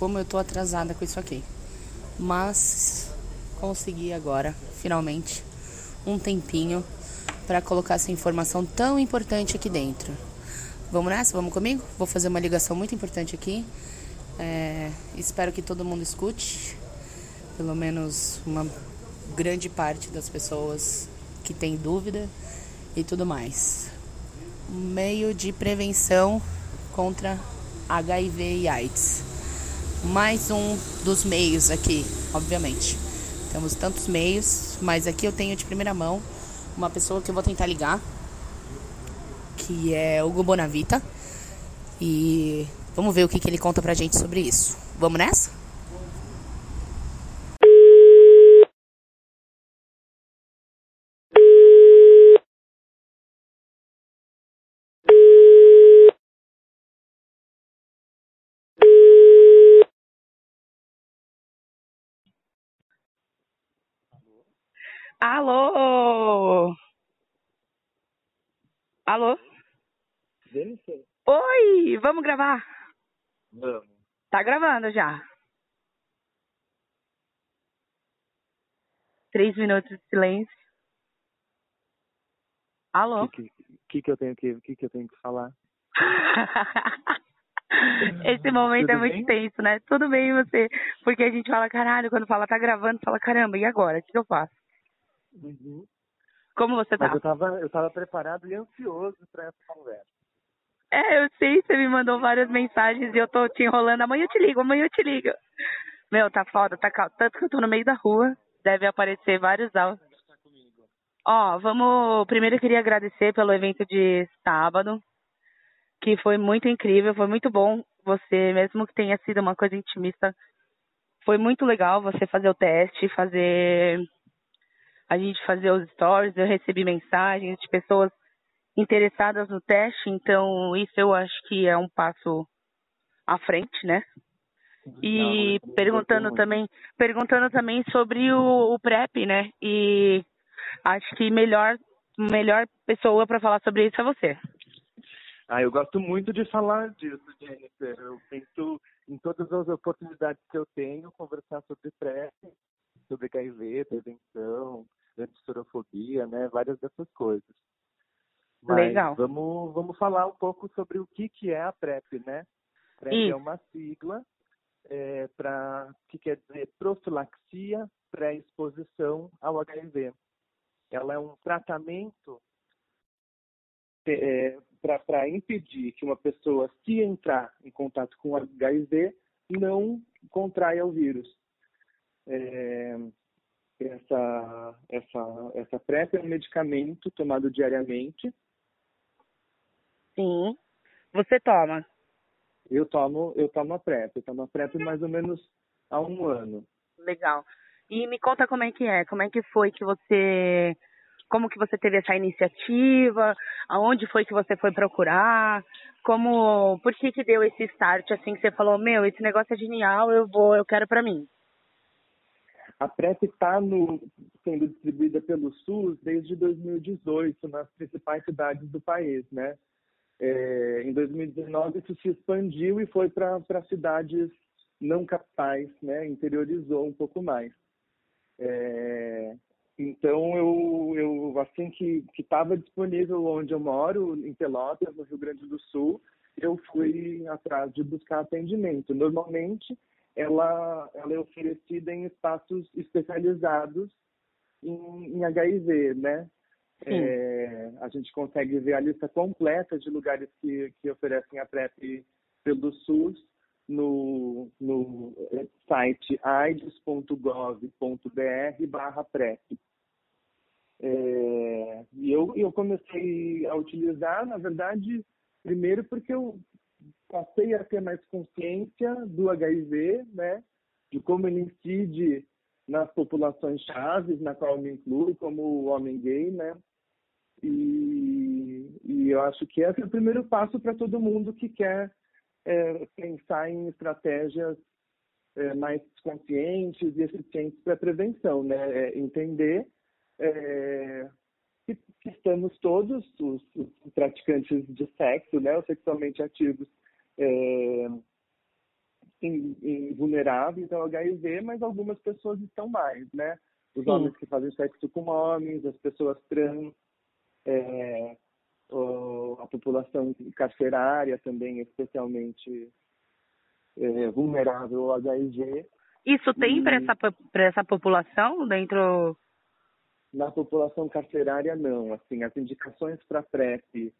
Como eu tô atrasada com isso aqui. Mas consegui agora, finalmente, um tempinho para colocar essa informação tão importante aqui dentro. Vamos nessa? Vamos comigo? Vou fazer uma ligação muito importante aqui. É, espero que todo mundo escute, pelo menos uma grande parte das pessoas que tem dúvida e tudo mais. Meio de prevenção contra HIV e AIDS. Mais um dos meios aqui, obviamente. Temos tantos meios, mas aqui eu tenho de primeira mão uma pessoa que eu vou tentar ligar, que é o Bonavita. E vamos ver o que, que ele conta pra gente sobre isso. Vamos nessa? Alô? Alô? Jennifer? Oi, vamos gravar? Vamos. Tá gravando já. Três minutos de silêncio. Alô? O que, que, que, eu tenho que, que, que eu tenho que falar? Esse momento Tudo é muito bem? tenso, né? Tudo bem você, porque a gente fala caralho, quando fala tá gravando, fala caramba, e agora? O que eu faço? Uhum. Como você tá? Mas eu tava, eu tava preparado e ansioso pra essa conversa. É, eu sei, você me mandou várias mensagens e eu tô te enrolando. Amanhã eu te ligo, amanhã eu te ligo. Meu, tá foda, tá calmo. Tanto que eu tô no meio da rua, deve aparecer vários áudios. Ó, vamos. Primeiro eu queria agradecer pelo evento de sábado, que foi muito incrível, foi muito bom. Você, mesmo que tenha sido uma coisa intimista, foi muito legal você fazer o teste, fazer. A gente fazer os stories, eu recebi mensagens de pessoas interessadas no teste, então isso eu acho que é um passo à frente, né? E Não, eu perguntando também, perguntando também sobre o, o PrEP, né? E acho que melhor melhor pessoa para falar sobre isso é você. Ah, eu gosto muito de falar disso, Jennifer. Eu tento, em todas as oportunidades que eu tenho, conversar sobre PrEP, sobre HIV, prevenção, antissorofobia, né? Várias dessas coisas. Mas Legal. Vamos, vamos falar um pouco sobre o que, que é a PrEP, né? PrEP Isso. é uma sigla é, para que quer dizer profilaxia pré-exposição ao HIV. Ela é um tratamento para impedir que uma pessoa, se entrar em contato com o HIV, não contraia o vírus. É, essa, essa, essa PrEP é um medicamento tomado diariamente. Sim. Você toma. Eu tomo, eu tomo a PrEP. Eu tomo a PrEP mais ou menos há um ano. Legal. E me conta como é que é, como é que foi que você, como que você teve essa iniciativa, aonde foi que você foi procurar, como, por que que deu esse start assim que você falou, meu, esse negócio é genial, eu vou, eu quero pra mim. A PrEP está sendo distribuída pelo SUS desde 2018 nas principais cidades do país, né? É, em 2019 isso se expandiu e foi para cidades não capitais, né? Interiorizou um pouco mais. É, então eu, eu assim que estava disponível onde eu moro, em Pelotas, no Rio Grande do Sul, eu fui atrás de buscar atendimento. Normalmente ela, ela é oferecida em espaços especializados em, em HIV, né? É, a gente consegue ver a lista completa de lugares que, que oferecem a PrEP pelo SUS no, no site aids.gov.br barra PrEP. É, e eu, eu comecei a utilizar, na verdade, primeiro porque eu passei a ter mais consciência do HIV, né, de como ele incide nas populações chaves, na qual eu me incluo como homem gay, né, e, e eu acho que esse é o primeiro passo para todo mundo que quer é, pensar em estratégias é, mais conscientes e eficientes para prevenção, né, é, entender é, que, que estamos todos os, os praticantes de sexo, né, os sexualmente ativos, é, em vulneráveis ao HIV, mas algumas pessoas estão mais, né? Os Sim. homens que fazem sexo com homens, as pessoas trans, é, a população carcerária também, especialmente é, vulnerável ao HIV. Isso tem para essa, essa população dentro? Na população carcerária, não. Assim, as indicações para PrEP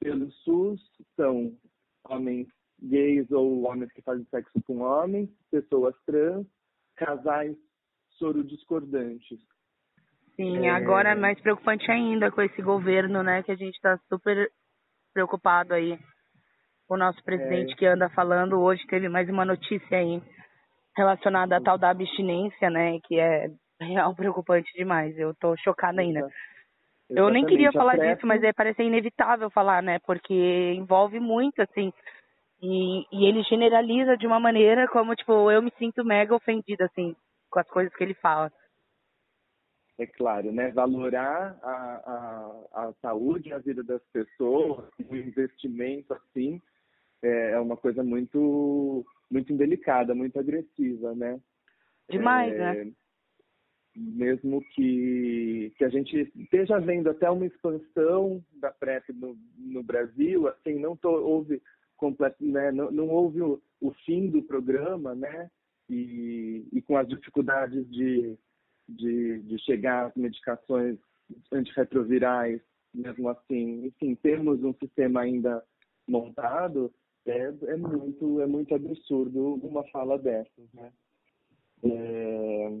pelo SUS são homens gays ou homens que fazem sexo com homens, pessoas trans, casais soro-discordantes. Sim, é... agora é mais preocupante ainda com esse governo, né, que a gente está super preocupado aí. O nosso presidente é... que anda falando hoje teve mais uma notícia aí relacionada à tal da abstinência, né, que é real preocupante demais. Eu tô chocada ainda. Exatamente. Eu nem queria falar disso, mas é, parece inevitável falar, né? Porque envolve muito, assim. E, e ele generaliza de uma maneira como, tipo, eu me sinto mega ofendida, assim, com as coisas que ele fala. É claro, né? Valorar a, a, a saúde, a vida das pessoas, o investimento, assim, é, é uma coisa muito, muito indelicada, muito agressiva, né? Demais, né? é, né? mesmo que, que a gente esteja vendo até uma expansão da PrEP no, no Brasil, assim, não tô, houve completo, né, não, não houve o, o, fim do programa, né, e, e com as dificuldades de, de, de chegar às medicações antirretrovirais, mesmo assim, enfim, temos um sistema ainda montado, é, é muito é muito absurdo uma fala dessas, né? É,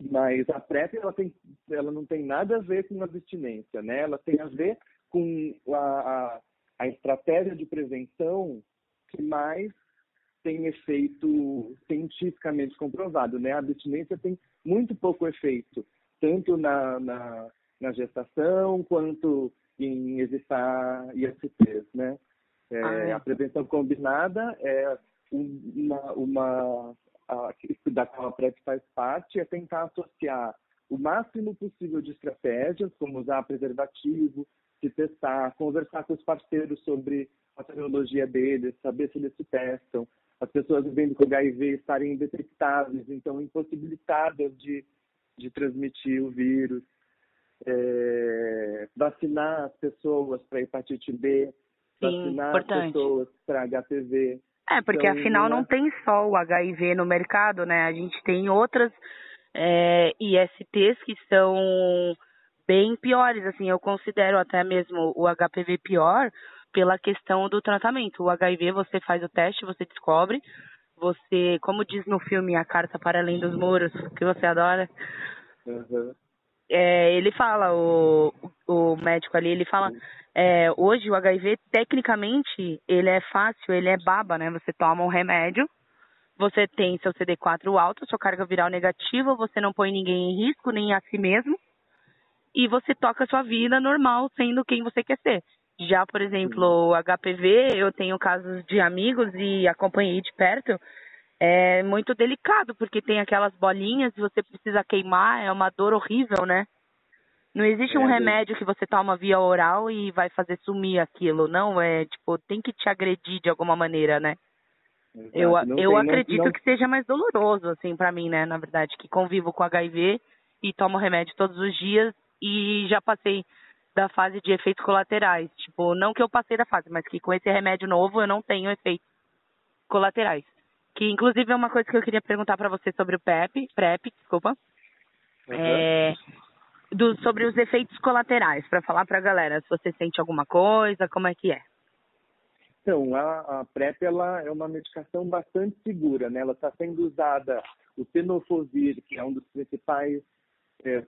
mas a PrEP ela, tem, ela não tem nada a ver com abstinência, né? Ela tem a ver com a, a, a estratégia de prevenção que mais tem efeito cientificamente comprovado, né? A abstinência tem muito pouco efeito, tanto na, na, na gestação quanto em evitar ISTs, né? É, ah, é. A prevenção combinada é uma, uma a, da qual a PrEP faz parte, é tentar associar o máximo possível de estratégias, como usar preservativo, se testar, conversar com os parceiros sobre a tecnologia deles, saber se eles se testam, as pessoas vivendo com HIV estarem indetectáveis, então impossibilitadas de, de transmitir o vírus, é, vacinar as pessoas para hepatite B, Sim, vacinar importante. as pessoas para HPV. É, porque então, afinal não tem só o HIV no mercado, né? A gente tem outras é, ISTs que são bem piores, assim, eu considero até mesmo o HPV pior pela questão do tratamento. O HIV você faz o teste, você descobre, você, como diz no filme A Carta para Além dos Muros, que você adora, uhum. é, ele fala, o, o médico ali, ele fala, é, hoje o HIV, tecnicamente, ele é fácil, ele é baba, né? Você toma um remédio, você tem seu CD4 alto, sua carga viral negativa, você não põe ninguém em risco, nem a si mesmo, e você toca a sua vida normal, sendo quem você quer ser. Já, por exemplo, o HPV, eu tenho casos de amigos e acompanhei de perto, é muito delicado, porque tem aquelas bolinhas e você precisa queimar, é uma dor horrível, né? Não existe um é, remédio que você toma via oral e vai fazer sumir aquilo, não. É tipo, tem que te agredir de alguma maneira, né? Exato. Eu, não eu tem, acredito não, não... que seja mais doloroso, assim, para mim, né? Na verdade, que convivo com HIV e tomo remédio todos os dias e já passei da fase de efeitos colaterais. Tipo, não que eu passei da fase, mas que com esse remédio novo eu não tenho efeitos colaterais. Que inclusive é uma coisa que eu queria perguntar para você sobre o PrEP, PrEP, desculpa. Uhum. É, do, sobre os efeitos colaterais, para falar para a galera se você sente alguma coisa, como é que é. Então, a, a PrEP ela é uma medicação bastante segura, né? Ela está sendo usada, o tenofovir, que é um dos principais, é,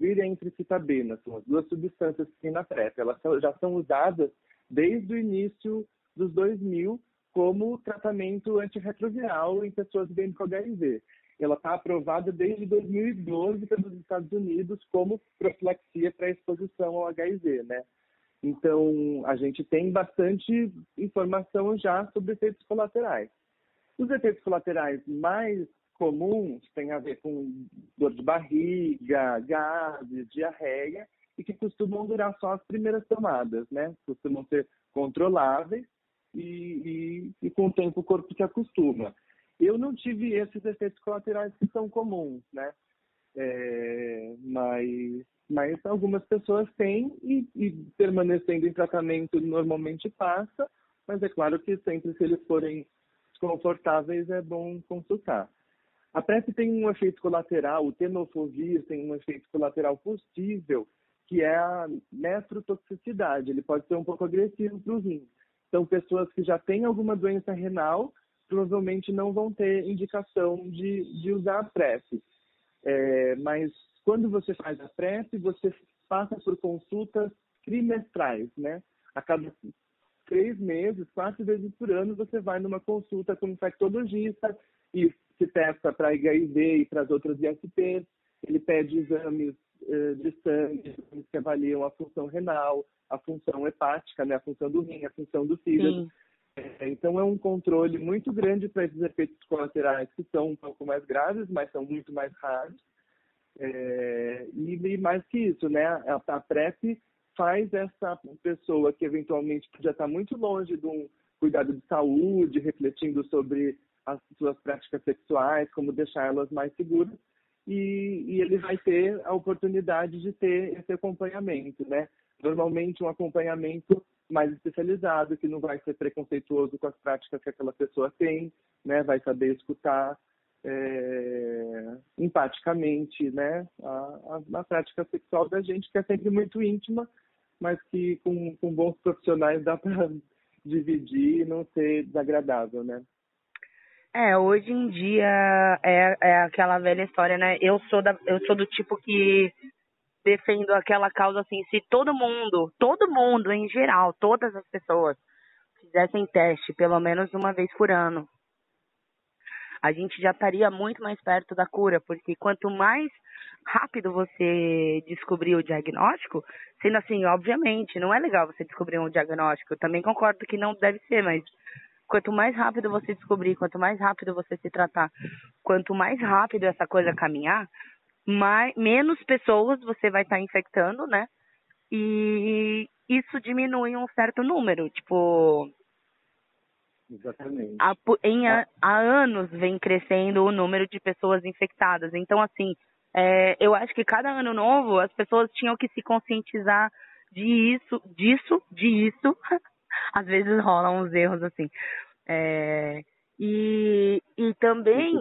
e a entricitabina, são as duas substâncias que tem na PrEP. Elas são, já são usadas desde o início dos 2000 como tratamento antirretroviral em pessoas vivendo com HIV ela está aprovada desde 2012 pelos Estados Unidos como profilaxia para exposição ao HIV, né? Então, a gente tem bastante informação já sobre efeitos colaterais. Os efeitos colaterais mais comuns têm a ver com dor de barriga, gases, diarreia, e que costumam durar só as primeiras tomadas, né? Costumam ser controláveis e, e, e com o tempo o corpo se acostuma. Eu não tive esses efeitos colaterais que são comuns, né? É, mas, mas algumas pessoas têm e, e, permanecendo em tratamento normalmente passa, mas é claro que sempre se eles forem desconfortáveis é bom consultar. A PrEP tem um efeito colateral, o tenofovir tem um efeito colateral possível, que é a nefrotoxicidade. Ele pode ser um pouco agressivo para os rins. Então, pessoas que já têm alguma doença renal provavelmente não vão ter indicação de, de usar a PrEP. É, mas quando você faz a PrEP, você passa por consultas trimestrais, né? A cada três meses, quatro vezes por ano, você vai numa consulta com um infectologista e se testa para HIV e para as outras ISPs. Ele pede exames eh, de sangue que avaliam a função renal, a função hepática, né? a função do rim, a função do fígado. É, então é um controle muito grande para esses efeitos colaterais que são um pouco mais graves, mas são muito mais raros. É, e, e, mais que isso, né? A, a PrEP faz essa pessoa que eventualmente podia estar muito longe de um cuidado de saúde, refletindo sobre as suas práticas sexuais, como deixá-las mais seguras, e, e, ele vai ter a oportunidade de ter esse acompanhamento, né? Normalmente um acompanhamento mais especializado, que não vai ser preconceituoso com as práticas que aquela pessoa tem, né? Vai saber escutar é, empaticamente, né? A, a, a, prática sexual da gente, que é sempre muito íntima, mas que com, com bons profissionais dá para dividir e não ser desagradável, né? É, hoje em dia é, é aquela velha história, né? Eu sou, da, eu sou do tipo que defendo aquela causa assim, se todo mundo, todo mundo em geral, todas as pessoas fizessem teste pelo menos uma vez por ano, a gente já estaria muito mais perto da cura, porque quanto mais rápido você descobrir o diagnóstico, sendo assim, obviamente, não é legal você descobrir um diagnóstico, eu também concordo que não deve ser, mas quanto mais rápido você descobrir, quanto mais rápido você se tratar, quanto mais rápido essa coisa caminhar, mais, menos pessoas você vai estar tá infectando, né? E isso diminui um certo número, tipo. Exatamente. Há, em, há, há anos vem crescendo o número de pessoas infectadas. Então, assim, é, eu acho que cada ano novo as pessoas tinham que se conscientizar disso, disso, disso, às vezes rolam uns erros assim. É, e, e também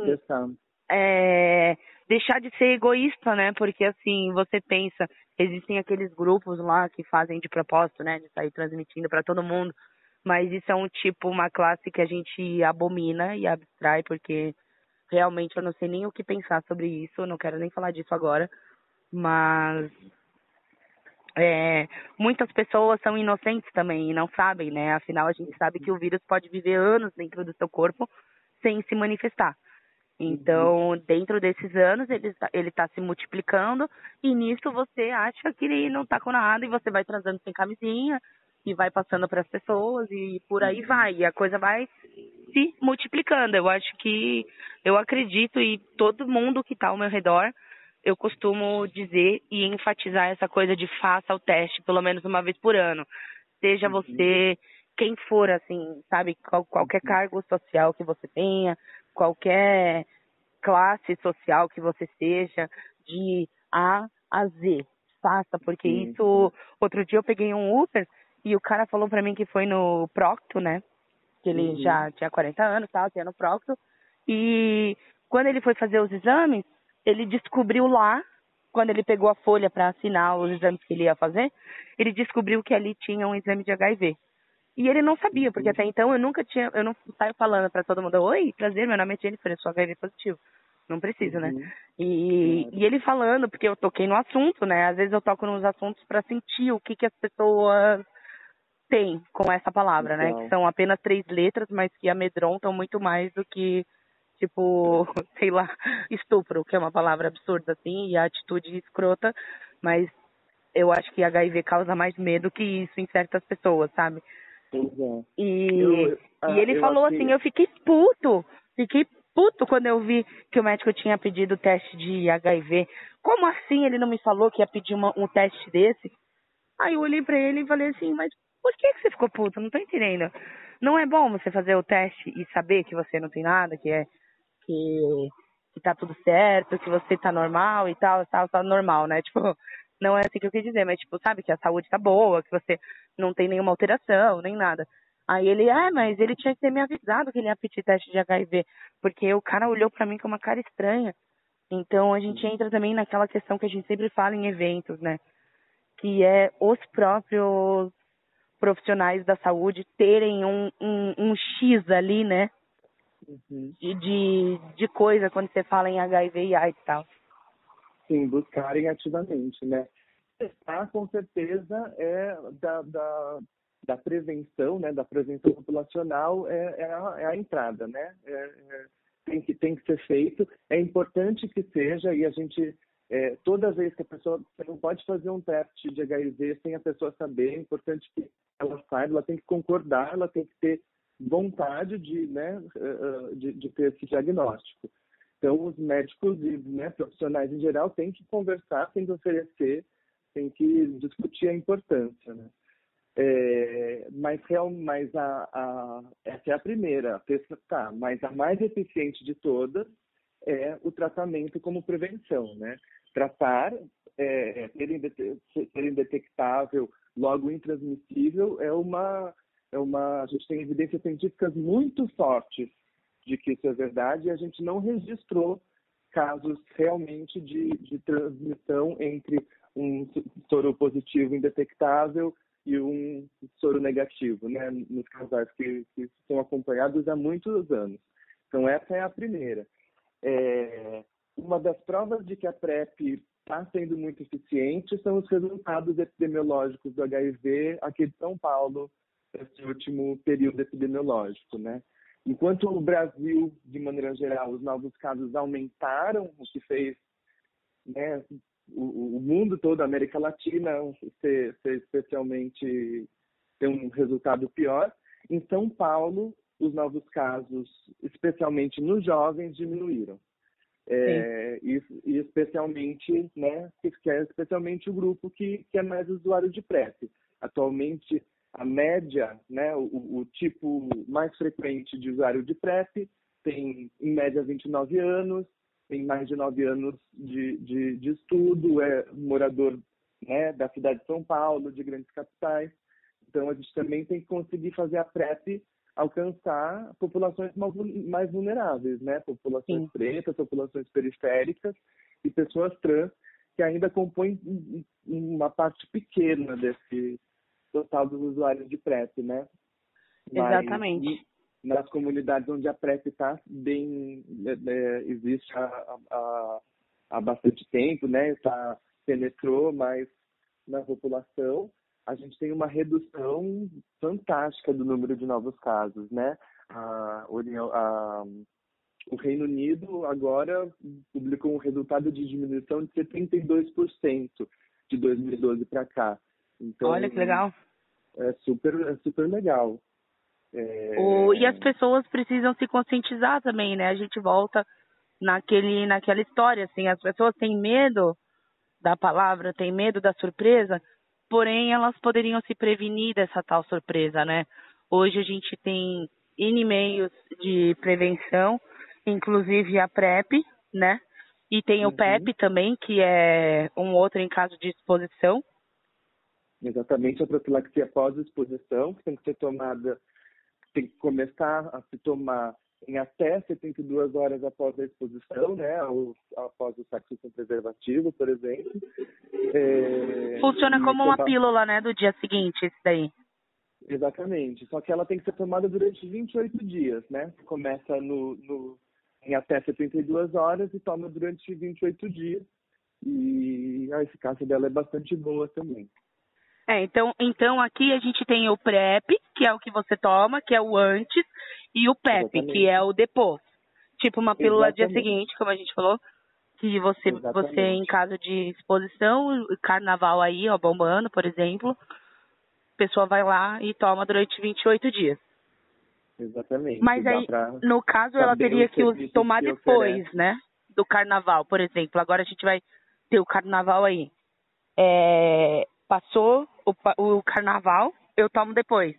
é, deixar de ser egoísta, né? Porque assim, você pensa, existem aqueles grupos lá que fazem de propósito, né? De sair transmitindo para todo mundo. Mas isso é um tipo, uma classe que a gente abomina e abstrai, porque realmente eu não sei nem o que pensar sobre isso, não quero nem falar disso agora. Mas é, muitas pessoas são inocentes também e não sabem, né? Afinal, a gente sabe que o vírus pode viver anos dentro do seu corpo sem se manifestar. Então, dentro desses anos, ele está tá se multiplicando e nisso você acha que ele não está com nada e você vai transando sem camisinha e vai passando para as pessoas e por aí vai. E a coisa vai se multiplicando. Eu acho que, eu acredito e todo mundo que está ao meu redor eu costumo dizer e enfatizar essa coisa de faça o teste pelo menos uma vez por ano. Seja uhum. você quem for, assim, sabe, qual, qualquer cargo social que você tenha, qualquer classe social que você seja, de A a Z. Faça, porque uhum. isso. Outro dia eu peguei um Uber e o cara falou pra mim que foi no Procto, né? Que ele uhum. já tinha 40 anos, tal, tinha no Procto. E quando ele foi fazer os exames, ele descobriu lá, quando ele pegou a folha para assinar os exames que ele ia fazer, ele descobriu que ali tinha um exame de HIV. E ele não sabia, porque até então eu nunca tinha, eu não saio falando para todo mundo, oi, prazer, meu nome é Jennifer, eu sou HIV positivo. Não precisa, né? Uhum. E, e ele falando, porque eu toquei no assunto, né? Às vezes eu toco nos assuntos para sentir o que, que as pessoas têm com essa palavra, né? Que são apenas três letras, mas que amedrontam muito mais do que tipo, sei lá, estupro, que é uma palavra absurda assim, e a atitude escrota, mas eu acho que HIV causa mais medo que isso em certas pessoas, sabe? Uhum. E, eu, ah, e ele falou assim, eu fiquei puto, fiquei puto quando eu vi que o médico tinha pedido o teste de HIV. Como assim ele não me falou que ia pedir uma, um teste desse? Aí eu olhei pra ele e falei assim, mas Por que, que você ficou puto? Não tô entendendo. Não é bom você fazer o teste e saber que você não tem nada, que é que, que tá tudo certo, que você tá normal e tal, tal, tá normal, né? Tipo, não é assim que eu quis dizer, mas tipo, sabe que a saúde tá boa, que você não tem nenhuma alteração, nem nada. Aí ele, ah, mas ele tinha que ter me avisado que ele ia pedir teste de HIV, porque o cara olhou para mim com uma cara estranha. Então a gente entra também naquela questão que a gente sempre fala em eventos, né? Que é os próprios profissionais da saúde terem um, um, um X ali, né? Uhum. De, de, de coisa quando você fala em HIV e AIDS e tal. Sim, buscarem ativamente, né? Testar, com certeza, é da, da, da prevenção, né? Da prevenção populacional é, é, a, é a entrada, né? É, é, tem, que, tem que ser feito. É importante que seja, e a gente é, toda vez que a pessoa você não pode fazer um teste de HIV sem a pessoa saber, é importante que ela saiba, ela tem que concordar, ela tem que ter vontade de, né, eh, eh, de, de ter esse diagnóstico. Então, os médicos e né, profissionais em geral têm que conversar, têm que oferecer, têm que discutir a importância. Né? É, mas real, mas a, a, essa é a primeira, a tá, mas a mais eficiente de todas é o tratamento como prevenção, né? Tratar, é, ser indetectável, logo intransmissível, é uma, uma, a gente tem evidências científicas muito fortes de que isso é verdade e a gente não registrou casos realmente de, de transmissão entre um soro positivo indetectável e um soro negativo, né, nos casais que, que são acompanhados há muitos anos. Então, essa é a primeira. É, uma das provas de que a PrEP está sendo muito eficiente são os resultados epidemiológicos do HIV aqui de São Paulo, nesse último período epidemiológico, né? Enquanto o Brasil, de maneira geral, os novos casos aumentaram, o que fez né, o, o, mundo todo, a América Latina, ser, ser especialmente ter um resultado pior, em São Paulo, os novos casos, especialmente nos jovens, diminuíram. É, e, e, especialmente, né, que é especialmente o grupo que, que é mais usuário de PrEP. Atualmente, a média, né, o, o, tipo mais frequente de usuário de PrEP tem, em média, 29 anos, tem mais de 9 anos de, de, de estudo, é morador né, da cidade de São Paulo, de grandes capitais. Então, a gente também tem que conseguir fazer a PrEP alcançar populações mais vulneráveis, né? Populações Sim. pretas, populações periféricas e pessoas trans que ainda compõem uma parte pequena desse total dos usuários de PrEP, né? Mas, Exatamente. nas comunidades onde a PrEP está bem é, é, existe há, há, há bastante tempo, né? Está penetrou mais na população a gente tem uma redução fantástica do número de novos casos, né? A, a, o Reino Unido agora publicou um resultado de diminuição de 72% de 2012 para cá. Então, Olha que legal. É super, é super legal. É... O, e as pessoas precisam se conscientizar também, né? A gente volta naquele, naquela história, assim, as pessoas têm medo da palavra, têm medo da surpresa, porém elas poderiam se prevenir dessa tal surpresa, né? Hoje a gente tem N meios de prevenção, inclusive a PrEP, né? E tem uhum. o PEP também, que é um outro em caso de exposição. Exatamente, a profilaxia pós-exposição, que tem que ser tomada, tem que começar a se tomar em até 72 horas após a exposição, né, após o sexo sem preservativo, por exemplo. É, Funciona como uma pílula, né, do dia seguinte, isso daí. Exatamente, só que ela tem que ser tomada durante 28 dias, né? Começa no, no, em até 72 horas e toma durante 28 dias. E a eficácia dela é bastante boa também. É, então, então aqui a gente tem o PrEP, que é o que você toma, que é o antes, e o PEP, Exatamente. que é o depois. Tipo uma pílula Exatamente. dia seguinte, como a gente falou, que você, você em caso de exposição, carnaval aí, ó, bombando, por exemplo, a pessoa vai lá e toma durante 28 dias. Exatamente. Mas aí, no caso, ela teria que tomar depois, né? Do carnaval, por exemplo. Agora a gente vai ter o carnaval aí. É, passou o, o carnaval, eu tomo depois.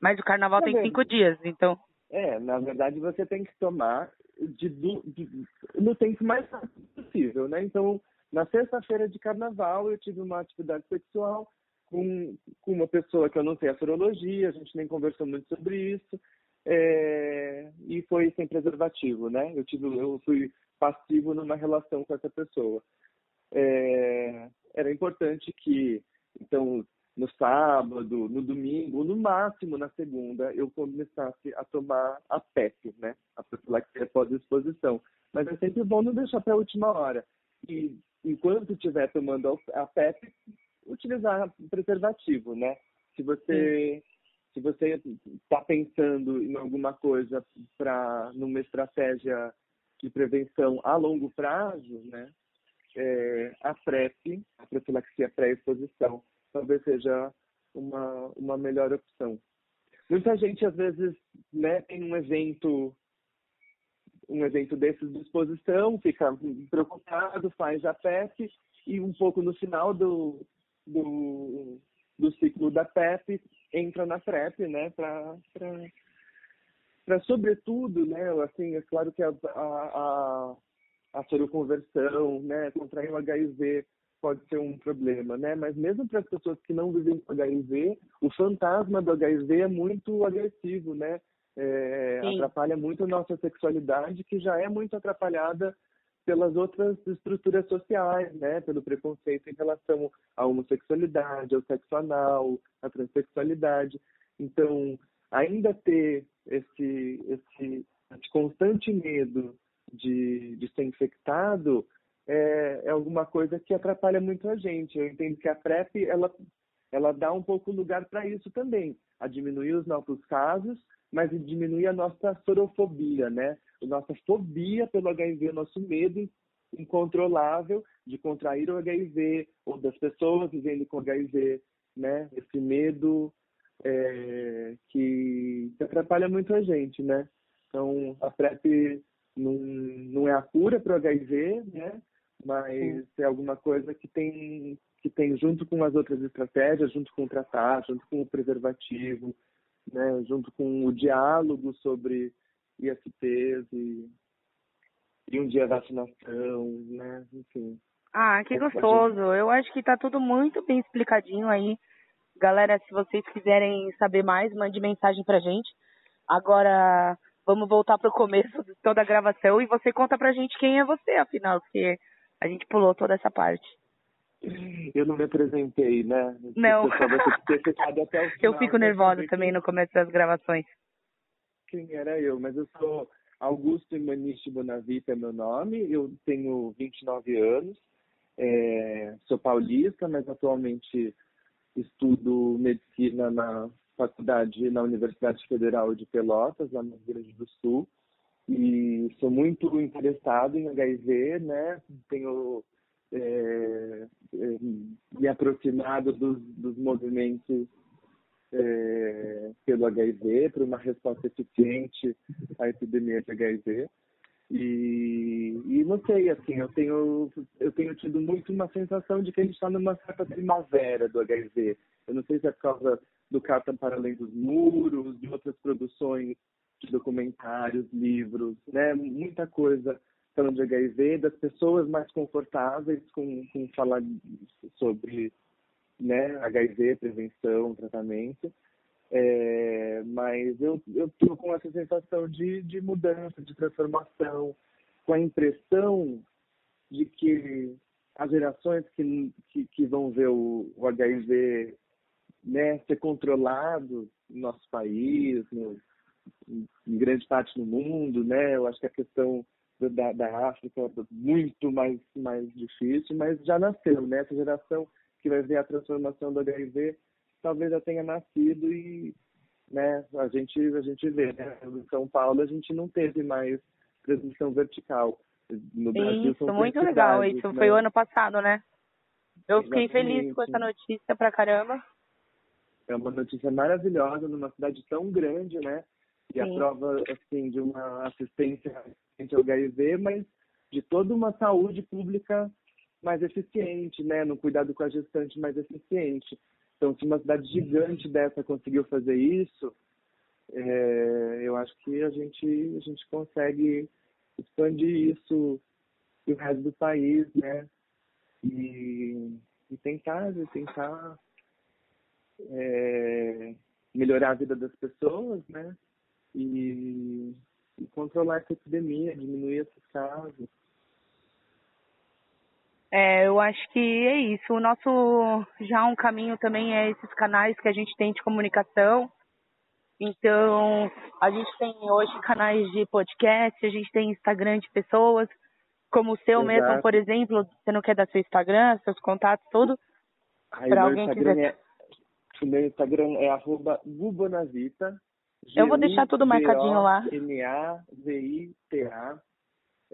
Mas o carnaval Tá tem vendo? cinco dias, então. É, na verdade você tem que tomar de, de- no tempo mais rápido possível, né? Então, na sexta-feira de carnaval, eu tive uma atividade sexual com, com uma pessoa que eu não sei a sorologia, a gente nem conversou muito sobre isso, é, e foi sem preservativo, né? Eu, tive, eu fui passivo numa relação com essa pessoa. É, era importante que, então, no sábado, no domingo, no máximo na segunda, eu começasse a tomar a PEP, né? A profilaxia pós-exposição. Mas é sempre bom não deixar para a última hora. E enquanto estiver tomando a PEP, utilizar preservativo, né? Se você se você está pensando em alguma coisa para numa estratégia de prevenção a longo prazo, né? É, a PrEP, a profilaxia pré-exposição, talvez seja uma, uma melhor opção. Muita gente, às vezes, né, tem um evento um evento desses de exposição, fica preocupado, faz a PEP e um pouco no final do, do, do ciclo da PEP entra na PrEP, né, para para sobretudo, né, assim, é claro que a, a, a seroconversão, né, contrair o HIV pode ser um problema, né? Mas mesmo para as pessoas que não vivem com HIV, o fantasma do HIV é muito agressivo, né? É, atrapalha muito a nossa sexualidade, que já é muito atrapalhada pelas outras estruturas sociais, né? Pelo preconceito em relação à homossexualidade, ao sexo anal, à transexualidade. Então, ainda ter esse, esse constante medo de, de ser infectado é, é alguma coisa que atrapalha muito a gente. Eu entendo que a PrEP, ela, ela dá um pouco lugar para isso também, a diminuir os novos casos, mas diminuir a nossa sorofobia, né? A nossa fobia pelo HIV, o nosso medo incontrolável de contrair o HIV ou das pessoas vivendo com HIV, né? Esse medo é, que, que atrapalha muito a gente, né? Então, a PrEP não, não é a cura para o HIV, né? Mas é alguma coisa que tem, que tem junto com as outras estratégias, junto com o tratar, junto com o preservativo, né? Junto com o diálogo sobre ISTs e, e um dia vacinação, né? Enfim. Ah, que gostoso. Eu acho que tá tudo muito bem explicadinho aí. Galera, se vocês quiserem saber mais, mande mensagem pra gente. Agora, vamos voltar pro começo de toda a gravação e você conta pra gente quem é você, afinal, porque a gente pulou toda essa parte. Eu não me apresentei, né? Não. O o Eu fico pra nervosa também no começo das gravações. quem era eu, mas eu sou Augusto Imaniche Bonavita é meu nome, eu tenho 29 anos, é, sou paulista, mas atualmente estudo medicina na faculdade, na Universidade Federal de Pelotas, lá no Rio Grande do Sul, e sou muito interessado em HIV, né, tenho é, é, me aproximado dos, dos movimentos é, pelo HIV, para uma resposta eficiente à epidemia de HIV. E, e não sei, assim, eu tenho, eu tenho tido muito uma sensação de que a gente está numa certa primavera do HIV. Eu não sei se é por causa do Carta para Além dos Muros, de outras produções de documentários, livros, né? Muita coisa falando de HIV, das pessoas mais confortáveis com, com falar sobre né, HIV, prevenção, tratamento. É, mas eu tô com essa sensação de, de mudança, de transformação, com a impressão de que as gerações que, que, que vão ver o, o HIV né, ser controlado no nosso país, no, em grande parte do mundo, né? Eu acho que a questão da, da África é muito mais, mais difícil, mas já nasceu, né? Essa geração que vai ver a transformação do HIV talvez já tenha nascido e né, a gente a gente vê, né? Em São Paulo a gente não teve mais transmissão vertical. No Brasil Isso, muito legal. Isso né? foi o ano passado, né? Eu fiquei feliz com essa Exatamente. notícia pra caramba. É uma notícia maravilhosa numa cidade tão grande, né? E a Sim. prova, assim, de uma assistência ao HIV, mas de toda uma saúde pública mais eficiente, né? No cuidado com a gestante mais eficiente. Então, se uma cidade gigante dessa conseguiu fazer isso, é, eu acho que a gente, a gente consegue expandir isso para o resto do país, né? E, e tentar, tentar é, melhorar a vida das pessoas, né? E, e controlar essa epidemia, diminuir esses casos. É, eu acho que é isso. O nosso já um caminho também é esses canais que a gente tem de comunicação. Então, a gente tem hoje canais de podcast, a gente tem Instagram de pessoas, como o seu Exato. mesmo, por exemplo. Você não quer dar seu Instagram, seus contatos, tudo? Para alguém Instagram quiser. É, o meu Instagram é arroba. Eu vou deixar tudo marcadinho lá. M-A-V-I-T-A.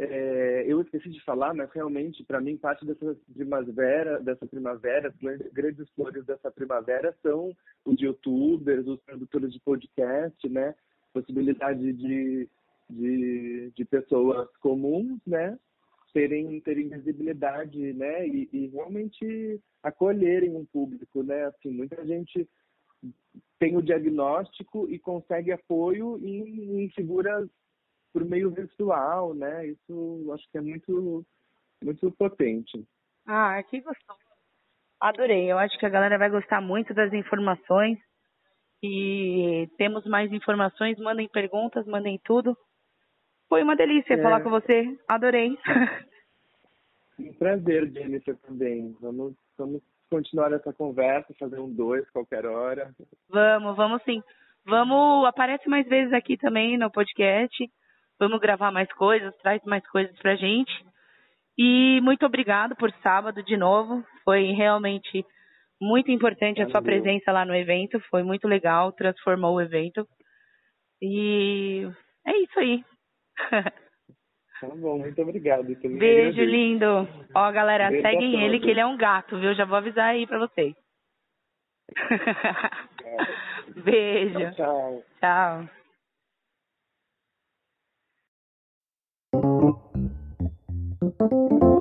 É, eu esqueci de falar, mas realmente, para mim, parte dessa primavera, dessa primavera, as grandes flores dessa primavera são os youtubers, os produtores de podcast, né? Possibilidade de, de, de pessoas comuns, né? Terem, terem visibilidade, né? E, e realmente acolherem um público, né? Assim, muita gente tem o diagnóstico e consegue apoio em, em figuras por meio virtual, né? Isso acho que é muito, muito potente. Ah, que gostoso. Adorei. Eu acho que a galera vai gostar muito das informações. E temos mais informações. Mandem perguntas, mandem tudo. Foi uma delícia é. falar com você. Adorei. Um prazer, Jennifer, também. Vamos, vamos continuar essa conversa, fazer um dois qualquer hora. Vamos, vamos sim. Vamos, aparece mais vezes aqui também no podcast. Vamos gravar mais coisas, traz mais coisas pra gente. E muito obrigado por sábado de novo. Foi realmente muito importante a sua presença lá no evento. Foi muito legal, transformou o evento. E é isso aí. Tá bom, muito obrigado. Beijo, lindo. Ó, galera, Beijo seguem ele que ele é um gato, viu? Já vou avisar aí pra vocês. Beijo. Tchau. Tchau. Thank Thank you.